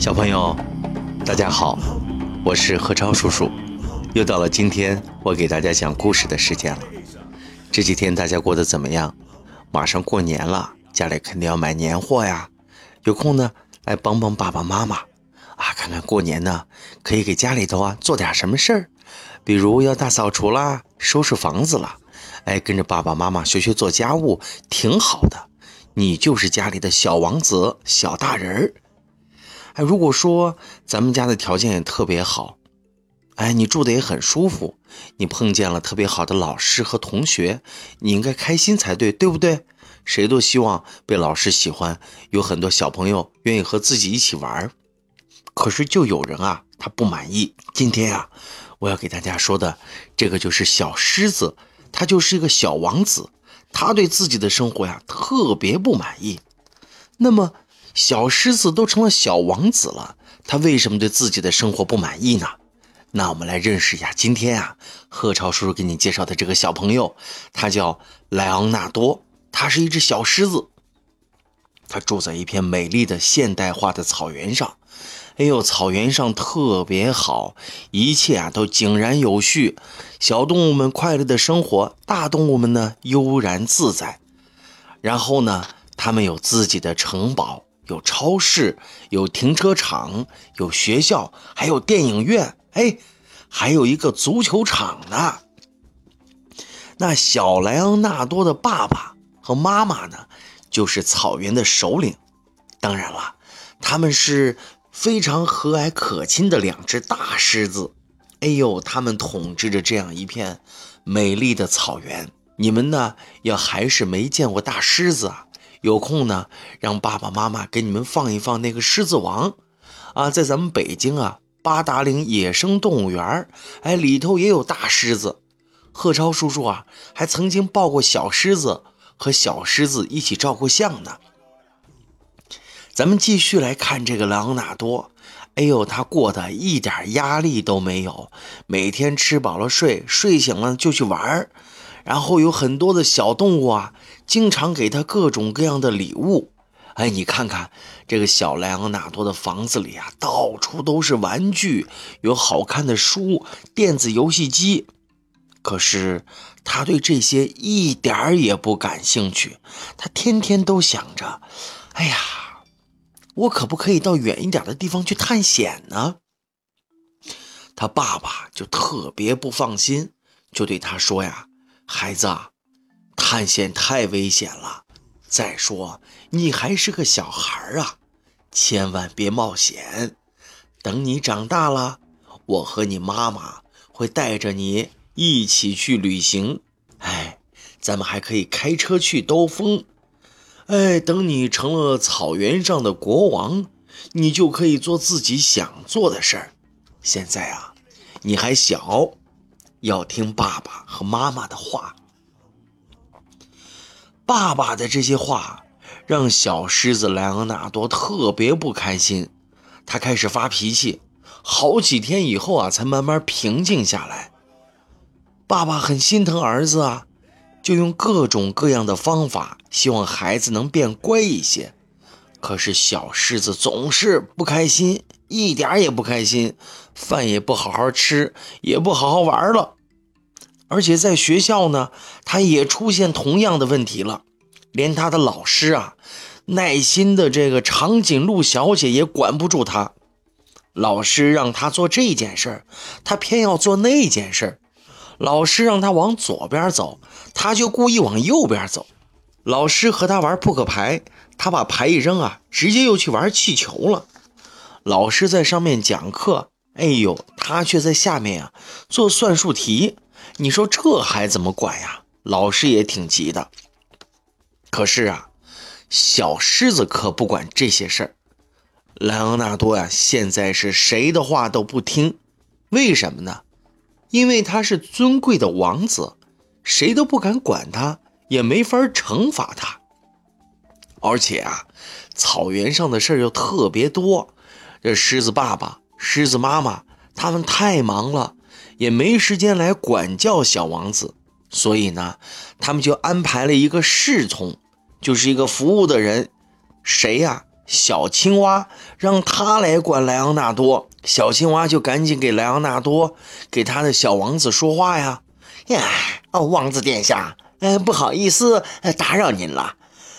小朋友，大家好，我是何超叔叔，又到了今天我给大家讲故事的时间了。这几天大家过得怎么样？马上过年了，家里肯定要买年货呀。有空呢，来帮帮爸爸妈妈啊，看看过年呢可以给家里头啊做点什么事儿，比如要大扫除啦，收拾房子了。哎，跟着爸爸妈妈学学做家务，挺好的。你就是家里的小王子、小大人儿。哎，如果说咱们家的条件也特别好，哎，你住的也很舒服，你碰见了特别好的老师和同学，你应该开心才对，对不对？谁都希望被老师喜欢，有很多小朋友愿意和自己一起玩。可是就有人啊，他不满意。今天啊，我要给大家说的这个就是小狮子，他就是一个小王子，他对自己的生活呀特别不满意。那么。小狮子都成了小王子了，他为什么对自己的生活不满意呢？那我们来认识一下今天啊，贺超叔叔给你介绍的这个小朋友，他叫莱昂纳多，他是一只小狮子，他住在一片美丽的现代化的草原上。哎呦，草原上特别好，一切啊都井然有序，小动物们快乐的生活，大动物们呢悠然自在。然后呢，他们有自己的城堡。有超市，有停车场，有学校，还有电影院，哎，还有一个足球场呢。那小莱昂纳多的爸爸和妈妈呢，就是草原的首领。当然了，他们是非常和蔼可亲的两只大狮子。哎呦，他们统治着这样一片美丽的草原。你们呢，要还是没见过大狮子啊？有空呢，让爸爸妈妈给你们放一放那个《狮子王》，啊，在咱们北京啊八达岭野生动物园哎，里头也有大狮子。贺超叔叔啊，还曾经抱过小狮子，和小狮子一起照过相呢。咱们继续来看这个莱昂纳多，哎呦，他过得一点压力都没有，每天吃饱了睡，睡醒了就去玩儿然后有很多的小动物啊。经常给他各种各样的礼物，哎，你看看这个小莱昂纳多的房子里啊，到处都是玩具，有好看的书、电子游戏机。可是他对这些一点儿也不感兴趣，他天天都想着：哎呀，我可不可以到远一点的地方去探险呢？他爸爸就特别不放心，就对他说：“呀，孩子。”探险太危险了，再说你还是个小孩啊，千万别冒险。等你长大了，我和你妈妈会带着你一起去旅行。哎，咱们还可以开车去兜风。哎，等你成了草原上的国王，你就可以做自己想做的事儿。现在啊，你还小，要听爸爸和妈妈的话。爸爸的这些话让小狮子莱昂纳多特别不开心，他开始发脾气，好几天以后啊，才慢慢平静下来。爸爸很心疼儿子啊，就用各种各样的方法，希望孩子能变乖一些。可是小狮子总是不开心，一点也不开心，饭也不好好吃，也不好好玩了。而且在学校呢，他也出现同样的问题了，连他的老师啊，耐心的这个长颈鹿小姐也管不住他。老师让他做这件事儿，他偏要做那件事儿；老师让他往左边走，他就故意往右边走。老师和他玩扑克牌，他把牌一扔啊，直接又去玩气球了。老师在上面讲课，哎呦，他却在下面啊做算术题。你说这还怎么管呀？老师也挺急的。可是啊，小狮子可不管这些事儿。莱昂纳多呀，现在是谁的话都不听。为什么呢？因为他是尊贵的王子，谁都不敢管他，也没法惩罚他。而且啊，草原上的事儿又特别多，这狮子爸爸、狮子妈妈他们太忙了。也没时间来管教小王子，所以呢，他们就安排了一个侍从，就是一个服务的人。谁呀？小青蛙让他来管莱昂纳多。小青蛙就赶紧给莱昂纳多给他的小王子说话呀。呀，哦，王子殿下，呃，不好意思，打扰您了。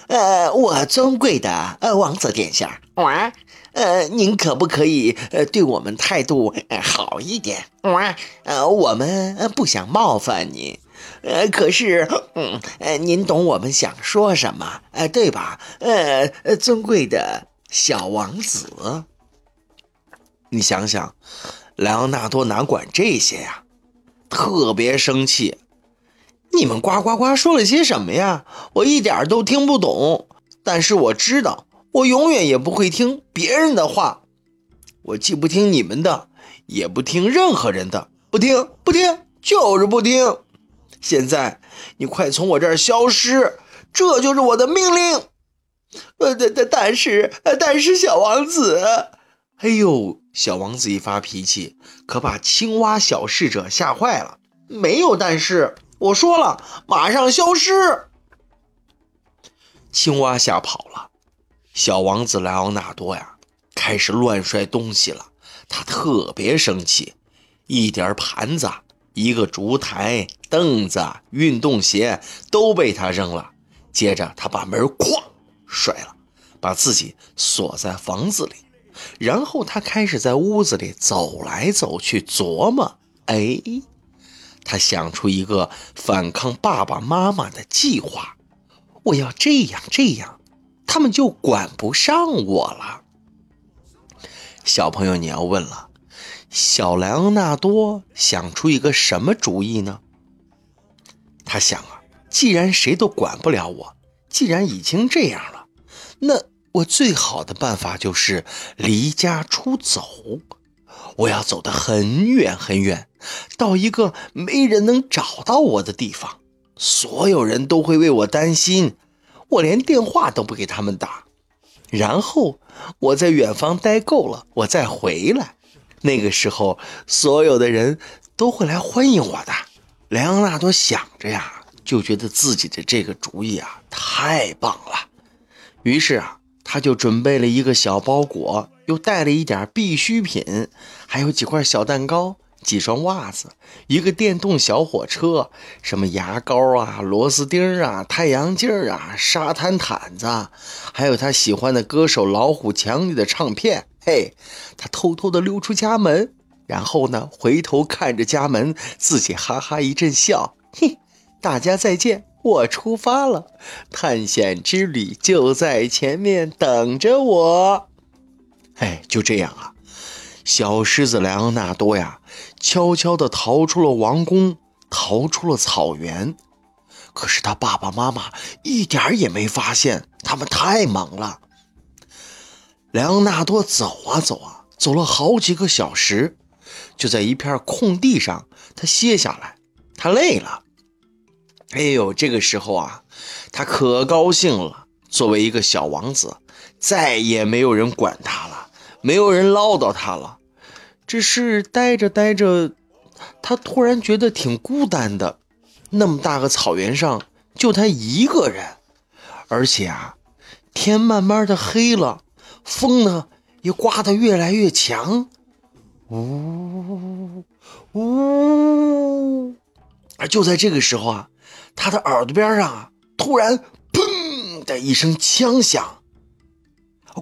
呃，我尊贵的呃王子殿下，哇，呃，您可不可以呃对我们态度呃好一点？哇，呃，我们不想冒犯您，呃，可是，嗯，呃，您懂我们想说什么，呃，对吧？呃，尊贵的小王子，你想想，莱昂纳多哪管这些呀？特别生气。你们呱呱呱说了些什么呀？我一点都听不懂。但是我知道，我永远也不会听别人的话。我既不听你们的，也不听任何人的，不听，不听，就是不听。现在你快从我这儿消失，这就是我的命令。呃，但但但是，但是小王子，哎呦，小王子一发脾气，可把青蛙小侍者吓坏了。没有但是。我说了，马上消失。青蛙吓跑了，小王子莱昂纳多呀，开始乱摔东西了。他特别生气，一点盘子、一个烛台、凳子、运动鞋都被他扔了。接着，他把门哐摔了，把自己锁在房子里。然后，他开始在屋子里走来走去，琢磨：哎。他想出一个反抗爸爸妈妈的计划，我要这样这样，他们就管不上我了。小朋友，你要问了，小莱昂纳多想出一个什么主意呢？他想啊，既然谁都管不了我，既然已经这样了，那我最好的办法就是离家出走。我要走得很远很远，到一个没人能找到我的地方，所有人都会为我担心，我连电话都不给他们打。然后我在远方待够了，我再回来，那个时候所有的人都会来欢迎我的。莱昂纳多想着呀，就觉得自己的这个主意啊太棒了，于是啊。他就准备了一个小包裹，又带了一点必需品，还有几块小蛋糕、几双袜子、一个电动小火车，什么牙膏啊、螺丝钉啊、太阳镜啊、沙滩毯子，还有他喜欢的歌手老虎强力的唱片。嘿，他偷偷的溜出家门，然后呢，回头看着家门，自己哈哈一阵笑。嘿，大家再见。我出发了，探险之旅就在前面等着我。哎，就这样啊，小狮子莱昂纳多呀，悄悄地逃出了王宫，逃出了草原。可是他爸爸妈妈一点也没发现，他们太忙了。莱昂纳多走啊走啊，走了好几个小时，就在一片空地上，他歇下来，他累了。哎呦，这个时候啊，他可高兴了。作为一个小王子，再也没有人管他了，没有人唠叨他了。只是待着待着，他突然觉得挺孤单的。那么大个草原上，就他一个人，而且啊，天慢慢的黑了，风呢也刮得越来越强。呜呜，而就在这个时候啊。他的耳朵边上啊，突然“砰”的一声枪响。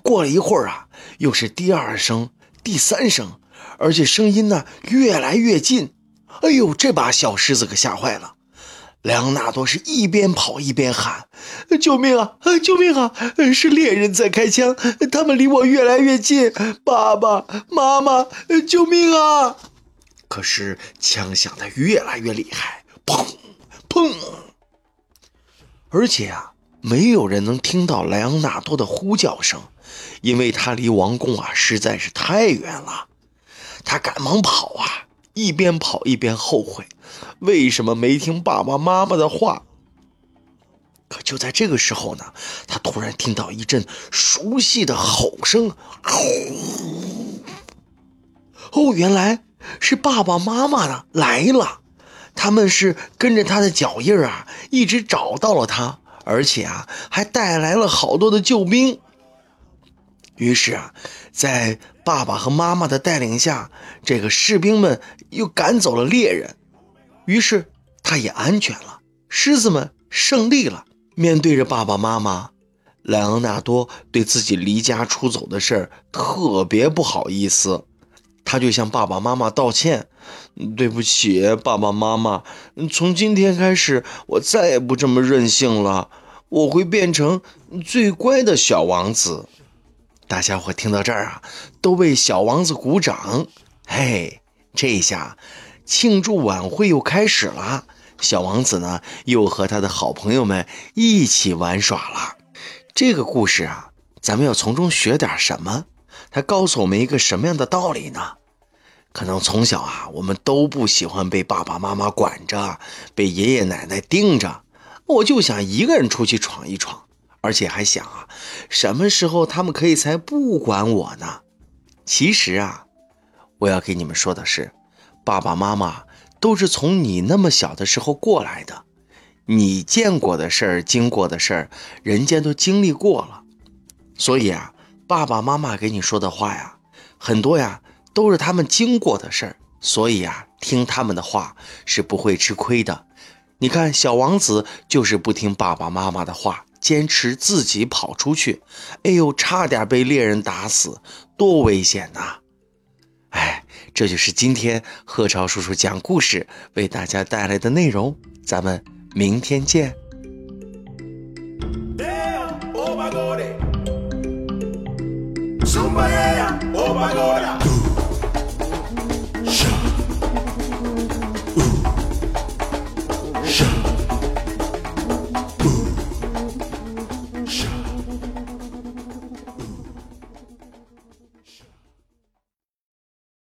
过了一会儿啊，又是第二声、第三声，而且声音呢越来越近。哎呦，这把小狮子可吓坏了。莱昂纳多是一边跑一边喊：“救命啊！救命啊！是猎人在开枪，他们离我越来越近。爸爸妈妈，救命啊！”可是枪响的越来越厉害，砰！砰！而且啊，没有人能听到莱昂纳多的呼叫声，因为他离王宫啊实在是太远了。他赶忙跑啊，一边跑一边后悔，为什么没听爸爸妈妈的话。可就在这个时候呢，他突然听到一阵熟悉的吼声，哦，原来是爸爸妈妈呢来了。他们是跟着他的脚印啊，一直找到了他，而且啊，还带来了好多的救兵。于是啊，在爸爸和妈妈的带领下，这个士兵们又赶走了。猎人，于是他也安全了。狮子们胜利了。面对着爸爸妈妈，莱昂纳多对自己离家出走的事儿特别不好意思，他就向爸爸妈妈道歉：“对不起，爸爸妈妈，从今天开始，我再也不这么任性了，我会变成最乖的小王子。”大家伙听到这儿啊，都为小王子鼓掌。嘿，这下庆祝晚会又开始了。小王子呢，又和他的好朋友们一起玩耍了。这个故事啊，咱们要从中学点什么？它告诉我们一个什么样的道理呢？可能从小啊，我们都不喜欢被爸爸妈妈管着，被爷爷奶奶盯着。我就想一个人出去闯一闯。而且还想啊，什么时候他们可以才不管我呢？其实啊，我要给你们说的是，爸爸妈妈都是从你那么小的时候过来的，你见过的事儿、经过的事儿，人家都经历过了。所以啊，爸爸妈妈给你说的话呀，很多呀都是他们经过的事儿，所以啊，听他们的话是不会吃亏的。你看，小王子就是不听爸爸妈妈的话。坚持自己跑出去，哎呦，差点被猎人打死，多危险呐！哎，这就是今天贺超叔叔讲故事为大家带来的内容，咱们明天见。Zumba, yeah, yeah. Oh my God.